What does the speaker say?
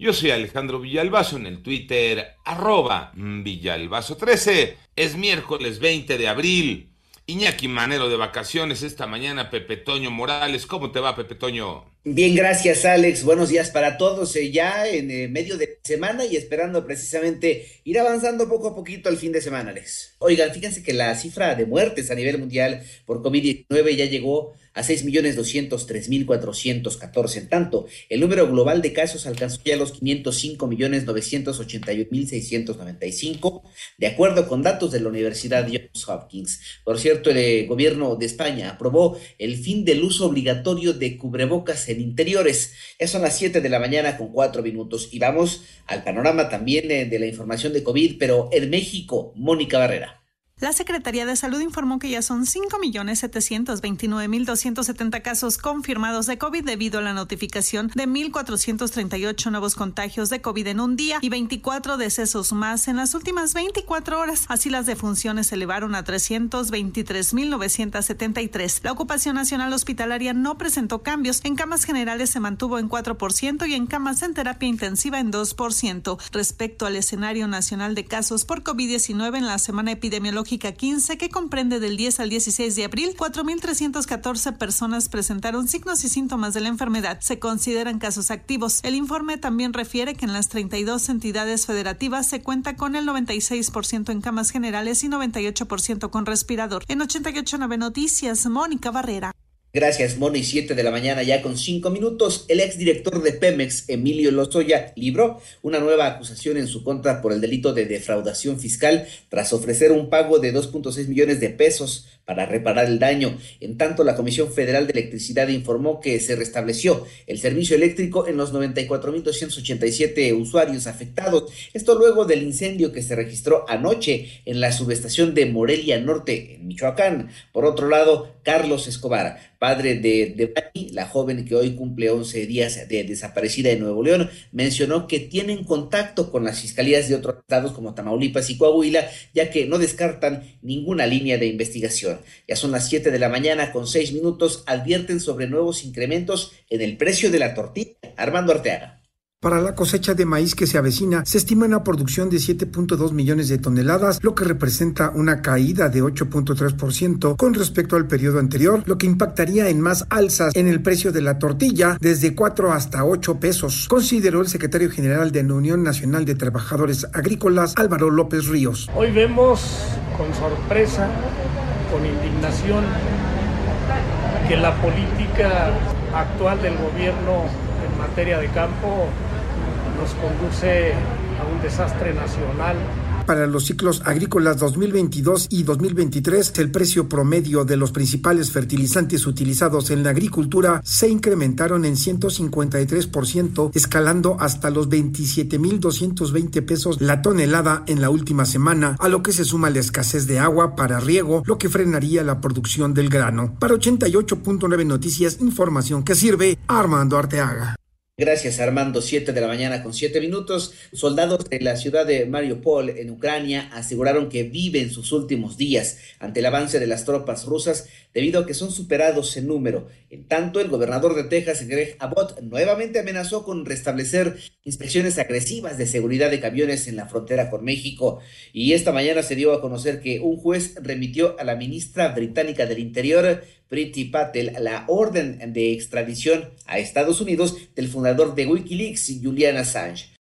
Yo soy Alejandro Villalbazo en el Twitter, arroba Villalbazo13. Es miércoles 20 de abril. Iñaki Manero de vacaciones esta mañana, Pepe Toño Morales. ¿Cómo te va, Pepe Toño? Bien, gracias, Alex. Buenos días para todos. Eh, ya en eh, medio de semana y esperando precisamente ir avanzando poco a poquito al fin de semana, Alex. Oigan, fíjense que la cifra de muertes a nivel mundial por COVID-19 ya llegó a 6.203.414. En tanto, el número global de casos alcanzó ya los 505.981.695, de acuerdo con datos de la Universidad Johns Hopkins. Por cierto, el eh, gobierno de España aprobó el fin del uso obligatorio de cubrebocas en interiores. Ya son las 7 de la mañana con 4 minutos y vamos al panorama también de la información de COVID, pero en México, Mónica Barrera. La Secretaría de Salud informó que ya son 5.729.270 casos confirmados de COVID debido a la notificación de 1.438 nuevos contagios de COVID en un día y 24 decesos más en las últimas 24 horas. Así las defunciones se elevaron a 323.973. La ocupación nacional hospitalaria no presentó cambios. En camas generales se mantuvo en 4% y en camas en terapia intensiva en 2%. Respecto al escenario nacional de casos por COVID-19 en la semana epidemiológica 15, que comprende del 10 al 16 de abril, 4.314 personas presentaron signos y síntomas de la enfermedad. Se consideran casos activos. El informe también refiere que en las 32 entidades federativas se cuenta con el 96% en camas generales y 98% con respirador. En 889 Noticias, Mónica Barrera. Gracias, Moni. Siete de la mañana, ya con cinco minutos. El exdirector de Pemex, Emilio Lozoya, libró una nueva acusación en su contra por el delito de defraudación fiscal tras ofrecer un pago de 2.6 millones de pesos para reparar el daño. En tanto, la Comisión Federal de Electricidad informó que se restableció el servicio eléctrico en los 94.287 usuarios afectados. Esto luego del incendio que se registró anoche en la subestación de Morelia Norte, en Michoacán. Por otro lado, Carlos Escobar, padre de, de la joven que hoy cumple 11 días de desaparecida de Nuevo León, mencionó que tienen contacto con las fiscalías de otros estados como Tamaulipas y Coahuila, ya que no descartan ninguna línea de investigación. Ya son las 7 de la mañana con 6 minutos. Advierten sobre nuevos incrementos en el precio de la tortilla. Armando Arteaga. Para la cosecha de maíz que se avecina, se estima una producción de 7.2 millones de toneladas, lo que representa una caída de 8.3% con respecto al periodo anterior, lo que impactaría en más alzas en el precio de la tortilla, desde 4 hasta 8 pesos, consideró el secretario general de la Unión Nacional de Trabajadores Agrícolas, Álvaro López Ríos. Hoy vemos con sorpresa con indignación que la política actual del gobierno en materia de campo nos conduce a un desastre nacional para los ciclos agrícolas 2022 y 2023, el precio promedio de los principales fertilizantes utilizados en la agricultura se incrementaron en 153%, escalando hasta los 27.220 pesos la tonelada en la última semana, a lo que se suma la escasez de agua para riego, lo que frenaría la producción del grano. Para 88.9 Noticias, información que sirve Armando Arteaga. Gracias, Armando. Siete de la mañana con siete minutos. Soldados de la ciudad de Mariupol, en Ucrania, aseguraron que viven sus últimos días ante el avance de las tropas rusas debido a que son superados en número. En tanto, el gobernador de Texas, Greg Abbott, nuevamente amenazó con restablecer inspecciones agresivas de seguridad de camiones en la frontera con México. Y esta mañana se dio a conocer que un juez remitió a la ministra británica del Interior, Priti Patel, la orden de extradición a Estados Unidos del fundador de Wikileaks, Julian Assange.